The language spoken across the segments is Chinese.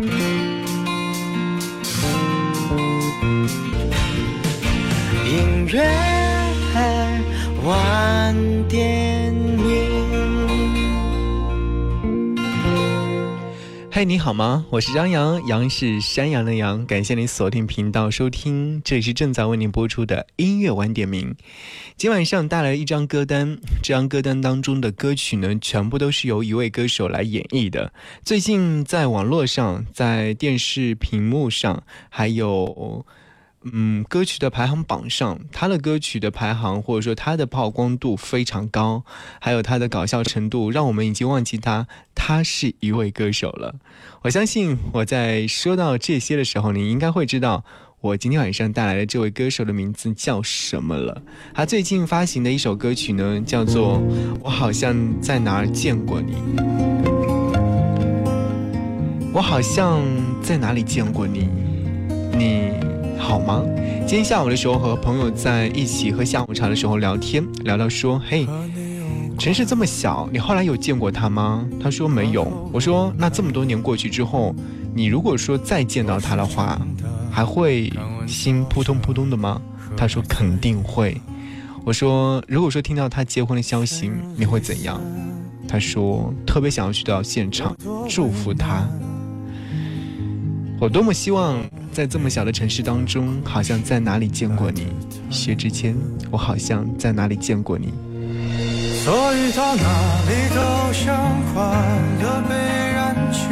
音嗨，你好吗？我是张扬，杨是山羊的羊。感谢您锁定频道收听，这里是正在为您播出的音乐晚点名。今晚上带来一张歌单，这张歌单当中的歌曲呢，全部都是由一位歌手来演绎的。最近在网络上，在电视屏幕上，还有。嗯，歌曲的排行榜上，他的歌曲的排行或者说他的曝光度非常高，还有他的搞笑程度，让我们已经忘记他，他是一位歌手了。我相信我在说到这些的时候，你应该会知道我今天晚上带来的这位歌手的名字叫什么了。他最近发行的一首歌曲呢，叫做《我好像在哪儿见过你》，我好像在哪里见过你，你。好吗？今天下午的时候和朋友在一起喝下午茶的时候聊天，聊到说：“嘿，城市这么小，你后来有见过他吗？”他说没有。我说：“那这么多年过去之后，你如果说再见到他的话，还会心扑通扑通的吗？”他说：“肯定会。”我说：“如果说听到他结婚的消息，你会怎样？”他说：“特别想要去到现场祝福他。”我多么希望在这么小的城市当中，好像在哪里见过你，薛之谦，我好像在哪里见过你。所以到哪里都像快乐被燃去，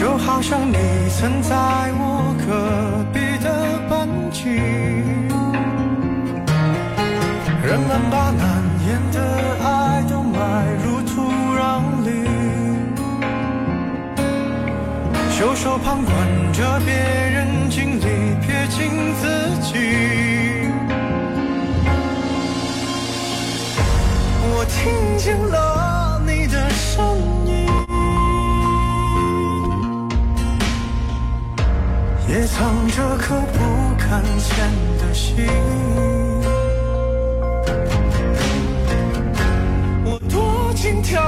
就好像你曾在我隔壁的班级，人们把难袖手旁观着别人经历，撇清自己。我听见了你的声音，也藏着颗不敢见的心。我躲进挑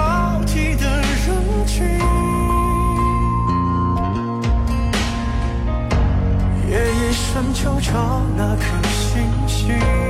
剔的人群。深秋找那颗星星。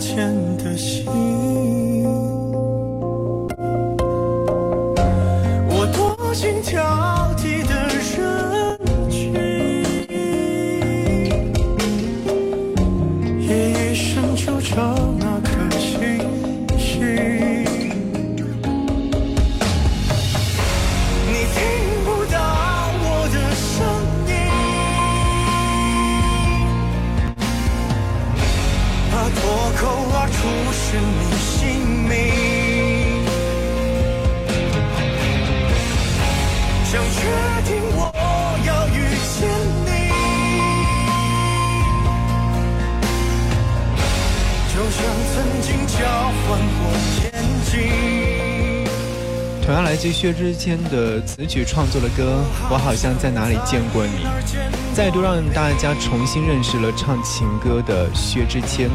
前的心。我多心跳。来自薛之谦的词曲创作的歌，我好像在哪里见过你，再度让大家重新认识了唱情歌的薛之谦。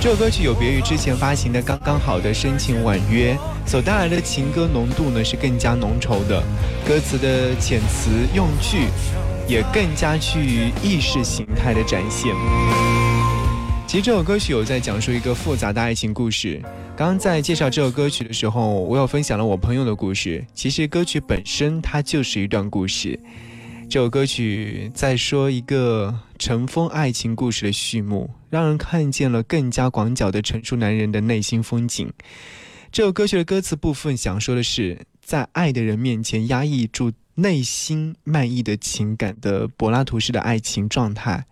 这首歌曲有别于之前发行的《刚刚好》的深情婉约，所带来的情歌浓度呢是更加浓稠的，歌词的遣词用句也更加趋于意识形态的展现。其实这首歌曲有在讲述一个复杂的爱情故事。刚刚在介绍这首歌曲的时候，我有分享了我朋友的故事。其实歌曲本身它就是一段故事。这首歌曲在说一个尘封爱情故事的序幕，让人看见了更加广角的成熟男人的内心风景。这首歌曲的歌词部分想说的是，在爱的人面前压抑住内心漫溢的情感的柏拉图式的爱情状态。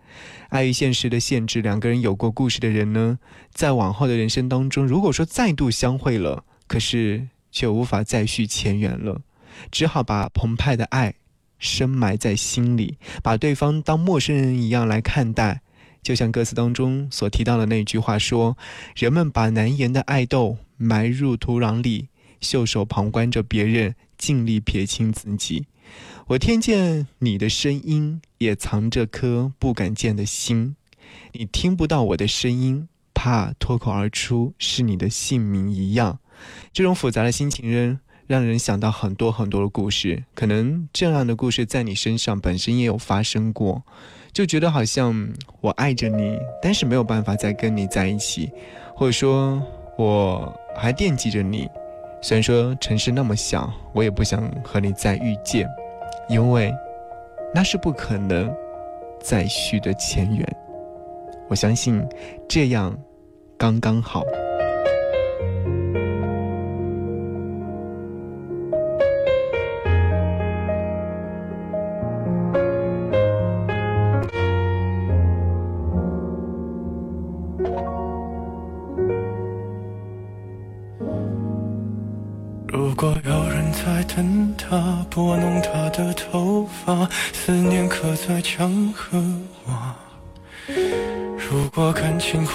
碍于现实的限制，两个人有过故事的人呢，在往后的人生当中，如果说再度相会了，可是却无法再续前缘了，只好把澎湃的爱。深埋在心里，把对方当陌生人一样来看待，就像歌词当中所提到的那句话说：“人们把难言的爱豆埋入土壤里，袖手旁观着别人尽力撇清自己。”我听见你的声音，也藏着颗不敢见的心。你听不到我的声音，怕脱口而出是你的姓名一样。这种复杂的心情人。让人想到很多很多的故事，可能这样的故事在你身上本身也有发生过，就觉得好像我爱着你，但是没有办法再跟你在一起，或者说我还惦记着你，虽然说城市那么小，我也不想和你再遇见，因为那是不可能再续的前缘。我相信这样刚刚好。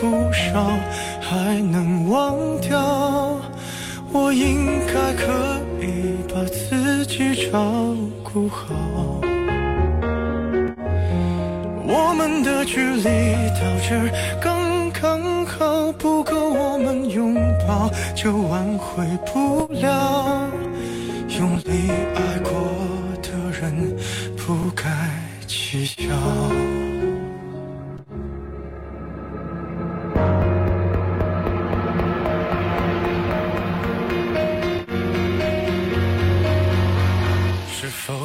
不少，还能忘掉。我应该可以把自己照顾好。我们的距离到这刚。刚好不够我们拥抱，就挽回不了。用力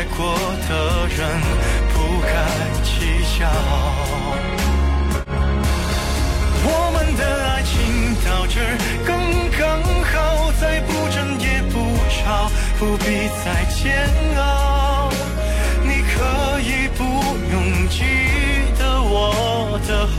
爱过的人。不该计较，我们的爱情到这刚刚好，再不争也不吵，不必再煎熬。你可以不用记得我的好，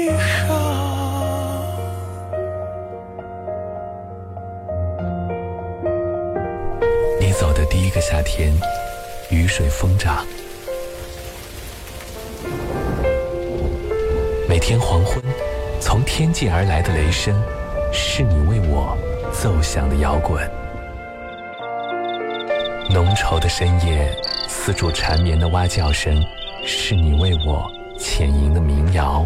个夏天，雨水疯涨。每天黄昏，从天际而来的雷声，是你为我奏响的摇滚。浓稠的深夜，丝竹缠绵的蛙叫声，是你为我浅吟的民谣。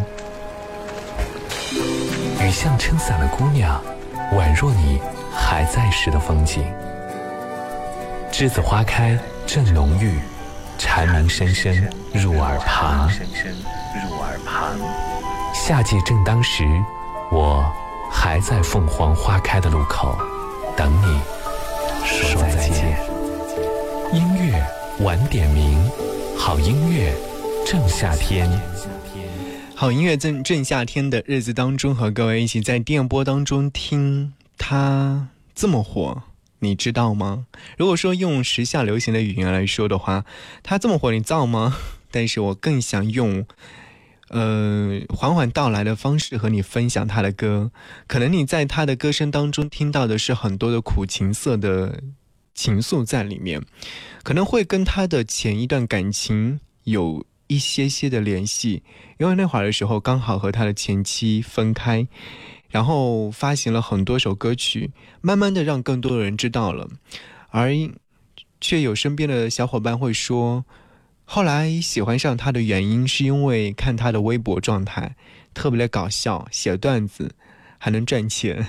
雨巷撑伞的姑娘，宛若你还在时的风景。栀子花开正浓郁，蝉鸣声声入耳旁。夏季正当时，我还在凤凰花开的路口等你说再见。音乐晚点名，好音乐正夏天。好音乐正正夏天的日子当中，和各位一起在电波当中听它这么火，你知道吗？如果说用时下流行的语言来说的话，它这么火，你造吗？但是我更想用。呃，缓缓到来的方式和你分享他的歌，可能你在他的歌声当中听到的是很多的苦情色的情愫在里面，可能会跟他的前一段感情有一些些的联系，因为那会儿的时候刚好和他的前妻分开，然后发行了很多首歌曲，慢慢的让更多的人知道了，而却有身边的小伙伴会说。后来喜欢上他的原因，是因为看他的微博状态特别的搞笑，写段子还能赚钱。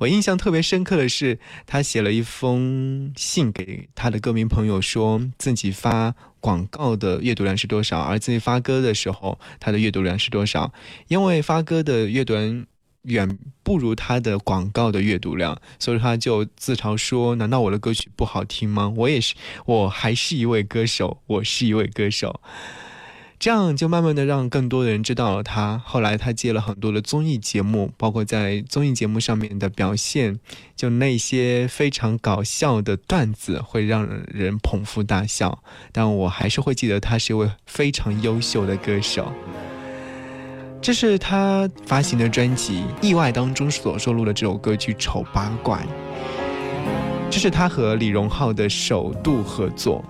我印象特别深刻的是，他写了一封信给他的歌迷朋友，说自己发广告的阅读量是多少，而自己发歌的时候他的阅读量是多少，因为发歌的阅读。远不如他的广告的阅读量，所以他就自嘲说：“难道我的歌曲不好听吗？我也是，我还是一位歌手，我是一位歌手。”这样就慢慢的让更多的人知道了他。后来他接了很多的综艺节目，包括在综艺节目上面的表现，就那些非常搞笑的段子会让人捧腹大笑。但我还是会记得他是一位非常优秀的歌手。这是他发行的专辑《意外》当中所收录的这首歌曲《丑八怪》，这是他和李荣浩的首度合作。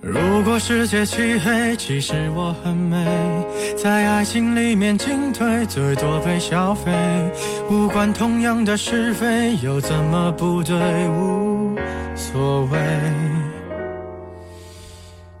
如果世界漆黑，其实我很美，在爱情里面进退，最多被消费。无关同样的是非，又怎么不对？无所谓。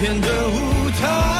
片的舞台，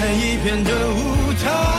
在一片的舞台，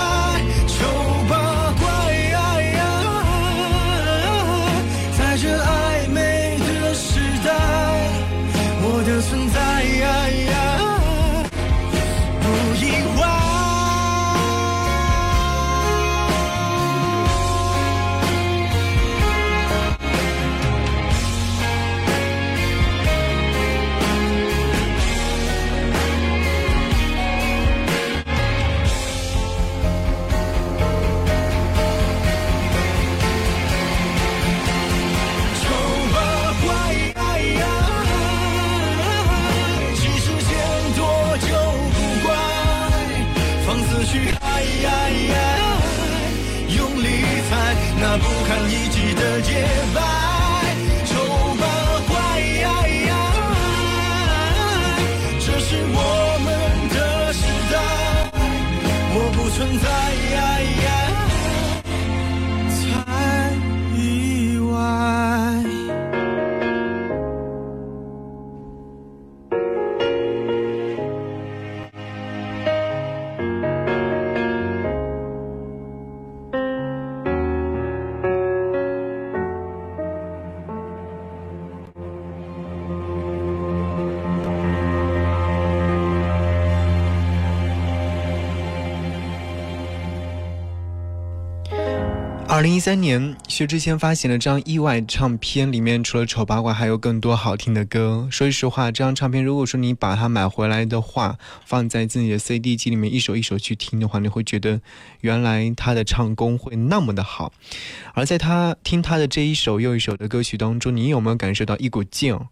或许爱用力踩那不堪一击的洁白二零一三年，薛之谦发行了这张《意外》唱片，里面除了《丑八怪》，还有更多好听的歌。说实话，这张唱片如果说你把它买回来的话，放在自己的 CD 机里面一首一首去听的话，你会觉得原来他的唱功会那么的好。而在他听他的这一首又一首的歌曲当中，你有没有感受到一股劲儿？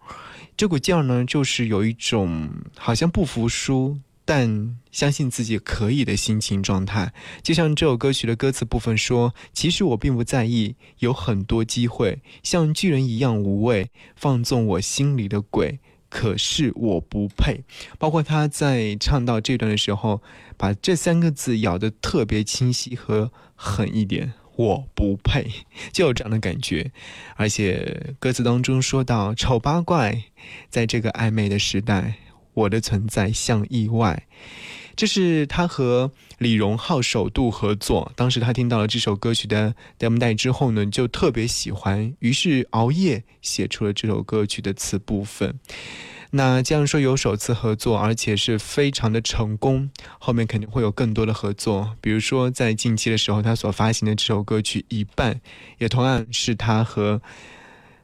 这股劲儿呢，就是有一种好像不服输。但相信自己可以的心情状态，就像这首歌曲的歌词部分说：“其实我并不在意，有很多机会像巨人一样无畏，放纵我心里的鬼。可是我不配。”包括他在唱到这段的时候，把这三个字咬得特别清晰和狠一点，“我不配”，就有这样的感觉。而且歌词当中说到：“丑八怪，在这个暧昧的时代。”我的存在像意外，这是他和李荣浩首度合作。当时他听到了这首歌曲的 demo 带之后呢，就特别喜欢，于是熬夜写出了这首歌曲的词部分。那这样说有首次合作，而且是非常的成功，后面肯定会有更多的合作。比如说在近期的时候，他所发行的这首歌曲《一半》，也同样是他和。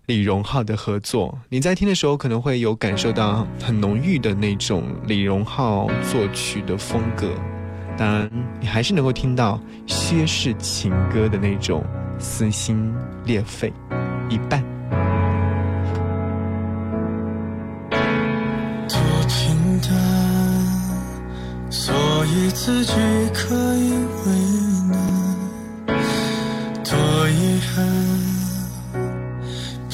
李荣浩的合作，你在听的时候可能会有感受到很浓郁的那种李荣浩作曲的风格，当然你还是能够听到薛氏情歌的那种撕心裂肺，一半。多平淡，所以自己可以为难，多遗憾。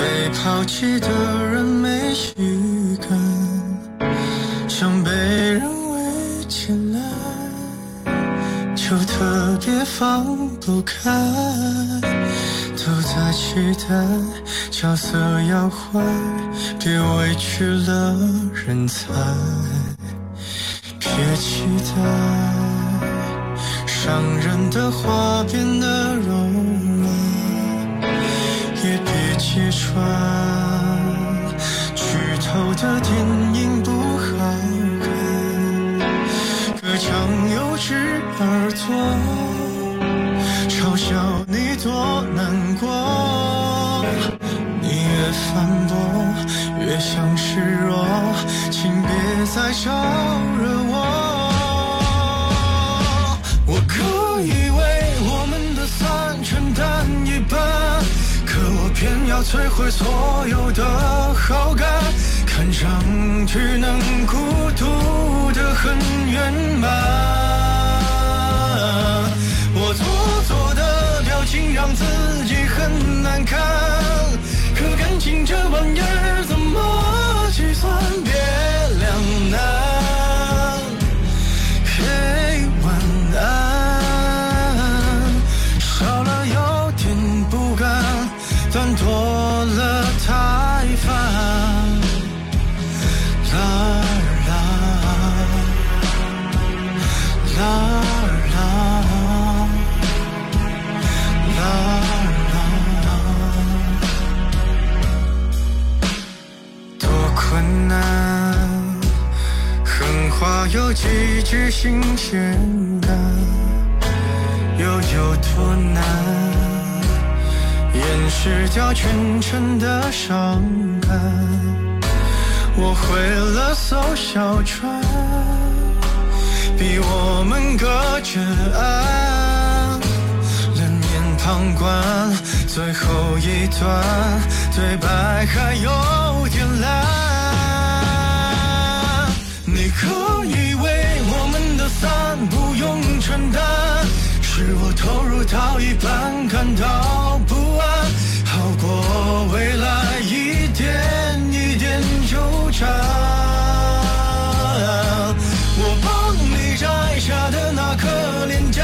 被抛弃的人没预感，像被人围起来，就特别放不开。都在期待角色要换，别委屈了人才。别期待伤人的话变得柔软。穿，剧透的电影不好看，隔墙有只耳朵，嘲笑你多难过。你越反驳，越像示弱，请别再招惹。我摧毁所有的好感，看上去能孤独的很圆满。我做作的表情让自己很难看，可感情这玩意儿怎么新鲜感，又有多难？掩饰掉全城的伤感。我毁了艘小船，逼我们隔着岸，冷眼旁观最后一段对白还有点烂。承担，是我投入到一半感到不安，好过未来一点一点纠缠。我帮你摘下的那颗廉价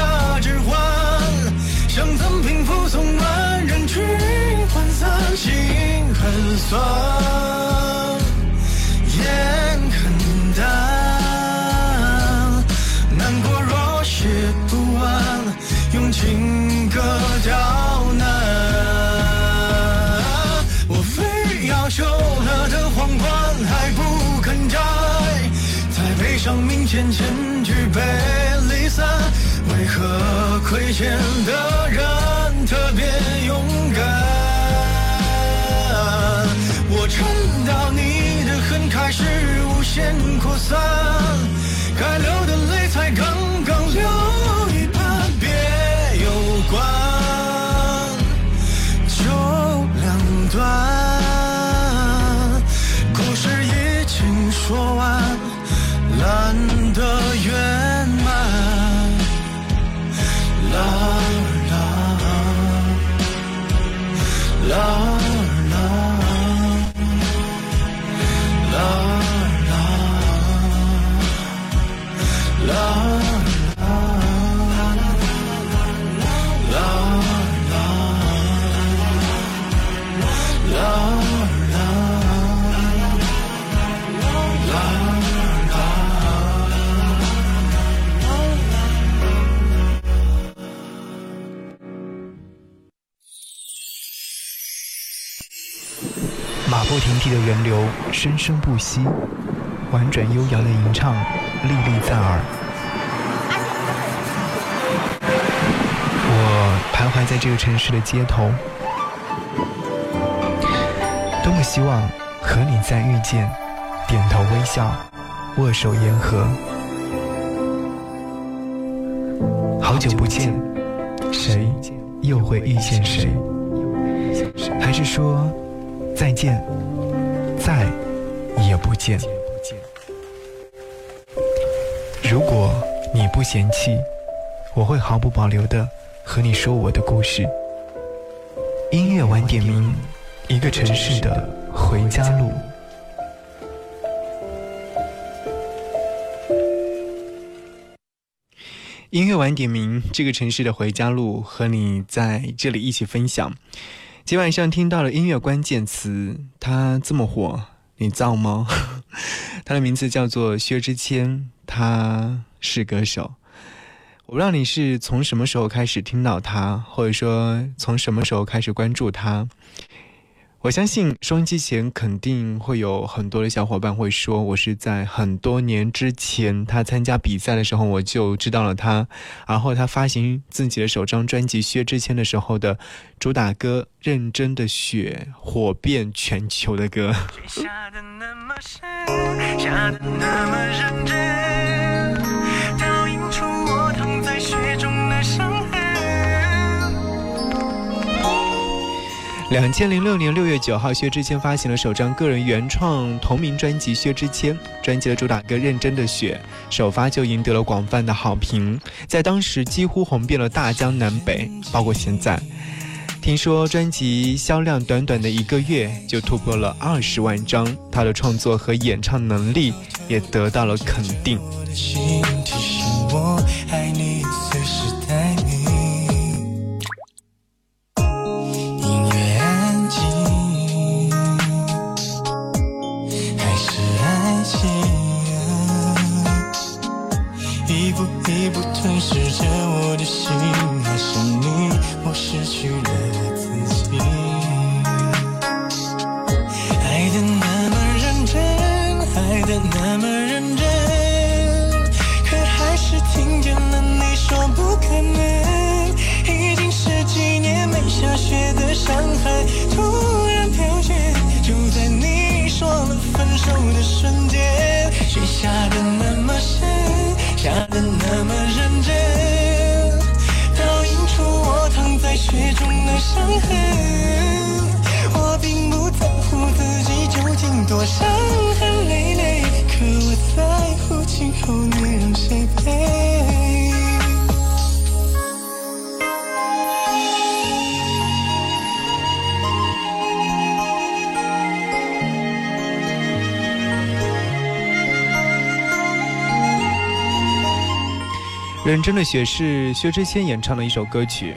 前举杯离散，为何亏欠的人特别勇敢？我撑到你的恨开始无限扩散，的源流，生生不息；婉转悠扬的吟唱，历历在耳。我徘徊在这个城市的街头，多么希望和你再遇见，点头微笑，握手言和。好久不见，谁又会遇见谁？还是说？再见，再也不见。如果你不嫌弃，我会毫不保留的和你说我的故事。音乐晚点名，一个城市的回家路。音乐晚点名，这个城市的回家路，和你在这里一起分享。今晚上听到了音乐关键词，他这么火，你造吗？他的名字叫做薛之谦，他是歌手。我不知道你是从什么时候开始听到他，或者说从什么时候开始关注他。我相信收音机前肯定会有很多的小伙伴会说，我是在很多年之前他参加比赛的时候我就知道了他，然后他发行自己的首张专辑《薛之谦》的时候的主打歌《认真的雪》火遍全球的歌。下的那么深，下的那么认真，两千零六年六月九号，薛之谦发行了首张个人原创同名专辑《薛之谦》。专辑的主打歌《认真的雪》首发就赢得了广泛的好评，在当时几乎红遍了大江南北，包括现在。听说专辑销量短短的一个月就突破了二十万张，他的创作和演唱能力也得到了肯定。我的不吞噬着我的心，爱上你，我失去了自己。爱的那么认真，爱的那么认真，可还是听见了你说不可能。已经十几年没下雪的上海，突。究竟多伤痕累累，可我在乎今后你让谁陪。认真的雪是薛之谦演唱的一首歌曲，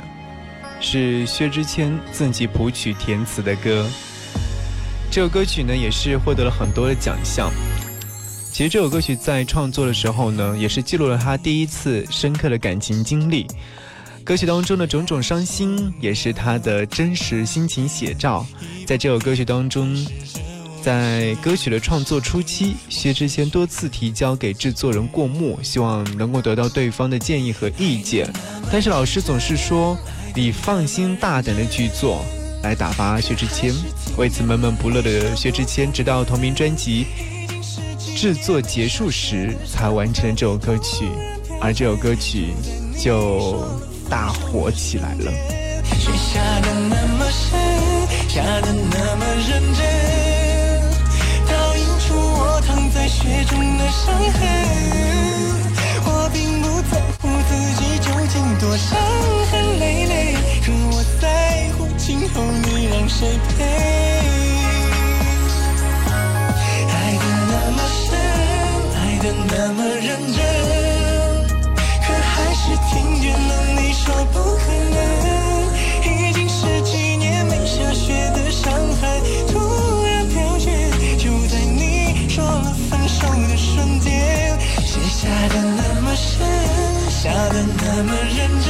是薛之谦自己谱曲填词的歌。这首歌曲呢，也是获得了很多的奖项。其实这首歌曲在创作的时候呢，也是记录了他第一次深刻的感情经历。歌曲当中的种种伤心，也是他的真实心情写照。在这首歌曲当中。在歌曲的创作初期，薛之谦多次提交给制作人过目，希望能够得到对方的建议和意见。但是老师总是说：“你放心大胆的去做，来打发薛之谦。”为此闷闷不乐的薛之谦，直到同名专辑制作结束时，才完成了这首歌曲，而这首歌曲就大火起来了。雪下的那么深，下的那么认真，倒映出我躺在雪中的伤痕，我并不在乎自己究竟多伤痕累累，可我在今后你让谁陪。爱的那么深，爱的那么认真，可还是听见了你说不可能。已经十几年没下雪的上海。突然飘雪，就在你说了分手的瞬间下的那么深，下的那么认真，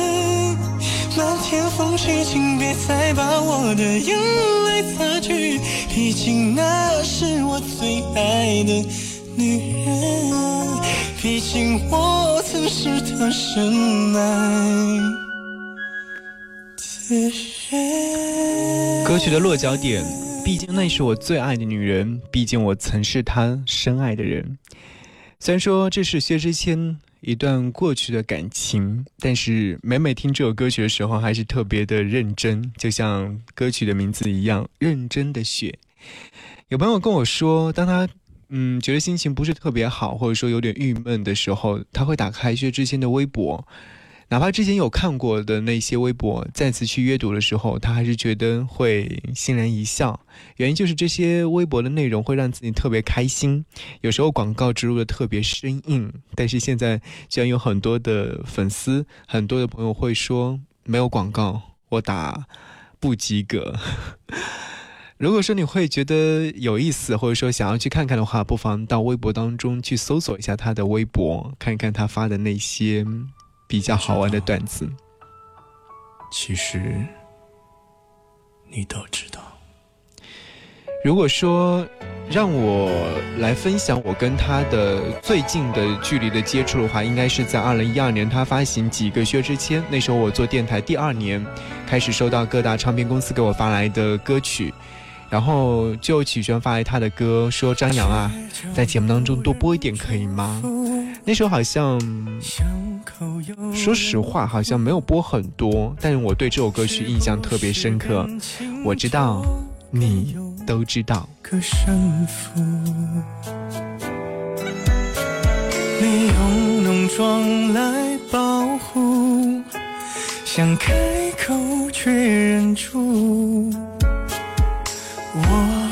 天风雪，请别再把我的眼泪擦去，毕竟那是我最爱的女人，毕竟我曾是她深爱的人。歌曲的落脚点，毕竟那是我最爱的女人，毕竟我曾是她深爱的人。虽然说这是薛之谦。一段过去的感情，但是每每听这首歌曲的时候，还是特别的认真，就像歌曲的名字一样，认真的雪。有朋友跟我说，当他嗯觉得心情不是特别好，或者说有点郁闷的时候，他会打开薛之谦的微博。哪怕之前有看过的那些微博，再次去阅读的时候，他还是觉得会欣然一笑。原因就是这些微博的内容会让自己特别开心。有时候广告植入的特别生硬，但是现在居然有很多的粉丝、很多的朋友会说没有广告，我打不及格。如果说你会觉得有意思，或者说想要去看看的话，不妨到微博当中去搜索一下他的微博，看看他发的那些。比较好玩的段子，其实你都知道。如果说让我来分享我跟他的最近的距离的接触的话，应该是在二零一二年他发行几个薛之谦，那时候我做电台第二年，开始收到各大唱片公司给我发来的歌曲，然后就曲轩发来他的歌，说张扬啊，在节目当中多播一点可以吗？那时候好像，说实话，好像没有播很多，但是我对这首歌曲印象特别深刻。我知道，你都知道。你用浓妆来保护，想开口却忍住。我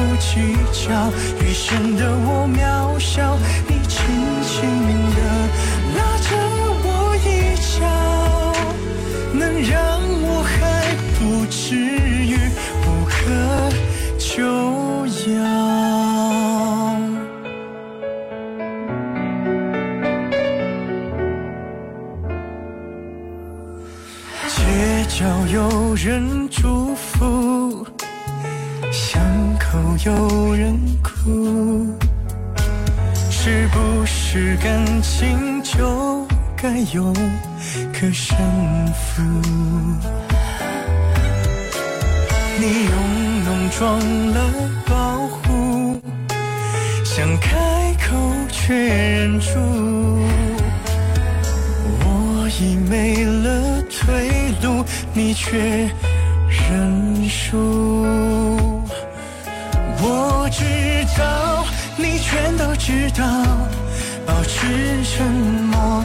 不计较，余生的我渺小。你轻轻地拉着我衣角，能让我还不至于无可救药。街角有人该有个胜负？你用浓妆来保护，想开口却忍住。我已没了退路，你却认输。我知道，你全都知道，保持沉默。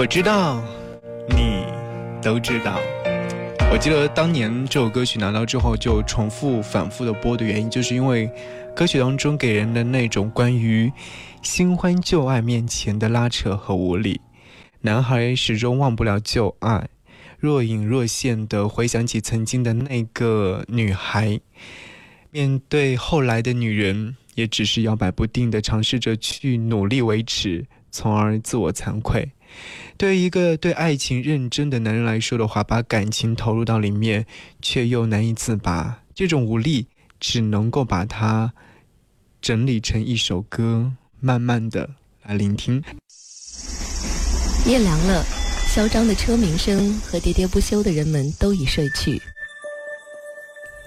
我知道，你都知道。我记得当年这首歌曲拿到之后，就重复、反复的播的原因，就是因为歌曲当中给人的那种关于。新欢旧爱面前的拉扯和无力，男孩始终忘不了旧爱，若隐若现的回想起曾经的那个女孩，面对后来的女人，也只是摇摆不定的尝试着去努力维持，从而自我惭愧。对于一个对爱情认真的男人来说的话，把感情投入到里面，却又难以自拔，这种无力只能够把它整理成一首歌。慢慢的来聆听。夜凉了，嚣张的车鸣声和喋喋不休的人们都已睡去。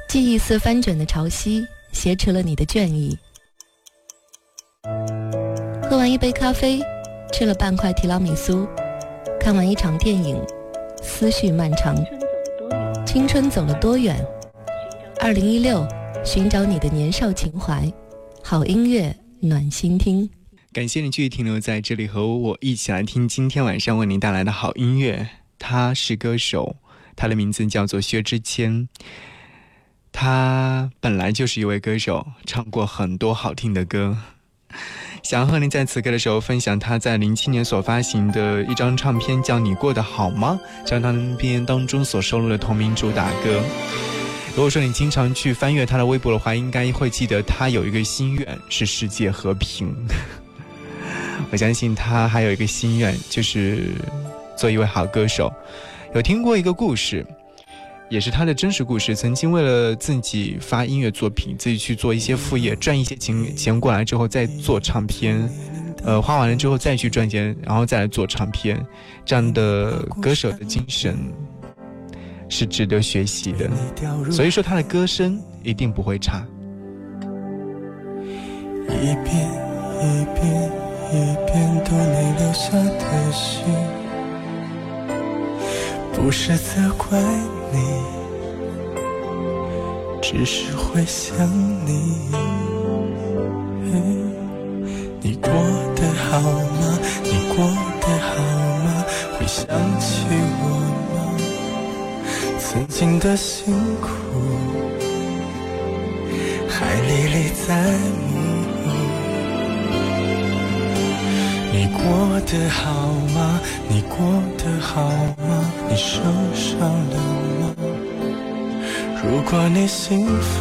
记忆似翻卷的潮汐，挟持了你的倦意。喝完一杯咖啡，吃了半块提拉米苏，看完一场电影，思绪漫长。青春走了多远？二零一六，寻找你的年少情怀，好音乐。暖心听，感谢你继续停留在这里和我一起来听今天晚上为您带来的好音乐。他是歌手，他的名字叫做薛之谦。他本来就是一位歌手，唱过很多好听的歌。想要和您在此刻的时候分享他在零七年所发行的一张唱片，叫《你过得好吗》，这张唱片当中所收录的同名主打歌。如果说你经常去翻阅他的微博的话，应该会记得他有一个心愿是世界和平。我相信他还有一个心愿就是做一位好歌手。有听过一个故事，也是他的真实故事。曾经为了自己发音乐作品，自己去做一些副业，赚一些钱钱过来之后再做唱片，呃，花完了之后再去赚钱，然后再来做唱片，这样的歌手的精神。是值得学习的，所以说他的歌声一定不会差。一遍一遍一遍读你留下的信，不是责怪你，只是会想你。你过得好吗？你过得好吗？会想起我吗？曾经的辛苦还历历在目。你过得好吗？你过得好吗？你受伤了吗？如果你幸福，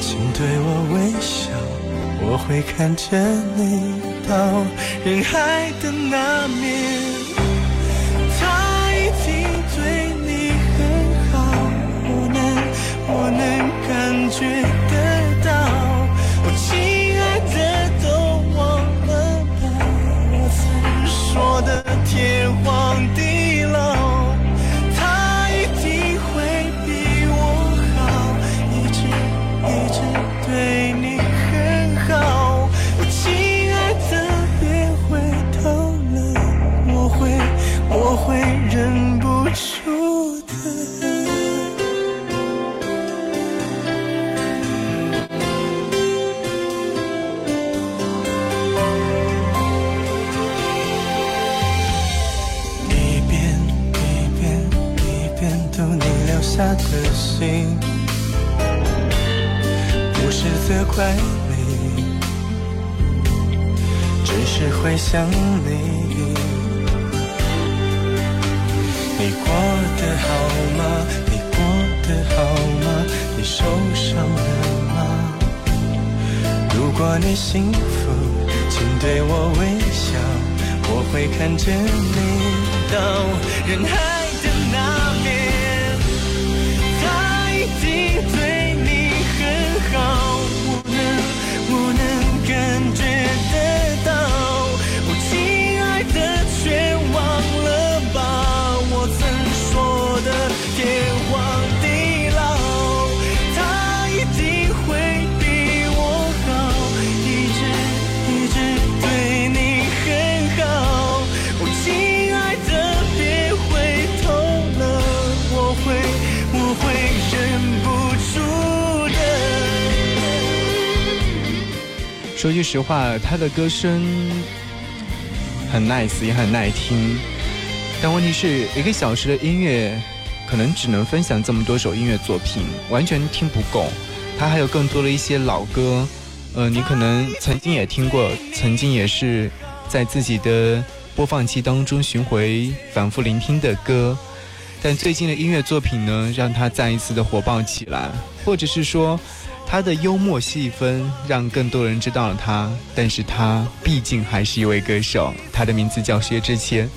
请对我微笑，我会看着你到人海的那面。他已经对你很好，我能，我能感觉天荒地老，他一定会比我好，一直一直对你很好。我亲爱的，别回头了，我会我会忍不住的。是责怪你，只是会想你。你过得好吗？你过得好吗？你受伤了吗？如果你幸福，请对我微笑，我会看着你到人海说句实话，他的歌声很 nice，也很耐听。但问题是一个小时的音乐，可能只能分享这么多首音乐作品，完全听不够。他还有更多的一些老歌，呃，你可能曾经也听过，曾经也是在自己的播放器当中巡回、反复聆听的歌。但最近的音乐作品呢，让他再一次的火爆起来，或者是说，他的幽默细分让更多人知道了他。但是他毕竟还是一位歌手，他的名字叫薛之谦。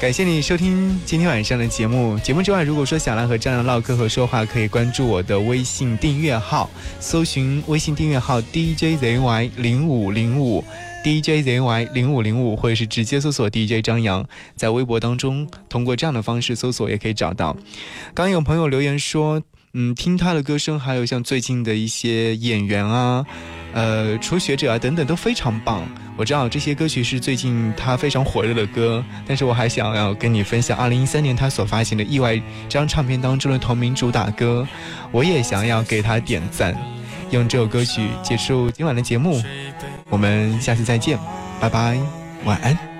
感谢你收听今天晚上的节目。节目之外，如果说想来和张扬唠嗑和说话，可以关注我的微信订阅号，搜寻微信订阅号 DJZY 零五零五 DJZY 零五零五，或者是直接搜索 DJ 张扬，在微博当中通过这样的方式搜索也可以找到。刚有朋友留言说，嗯，听他的歌声，还有像最近的一些演员啊。呃，初学者啊等等都非常棒。我知道这些歌曲是最近他非常火热的歌，但是我还想要跟你分享2013年他所发行的《意外》这张唱片当中的同名主打歌，我也想要给他点赞。用这首歌曲结束今晚的节目，我们下次再见，拜拜，晚安。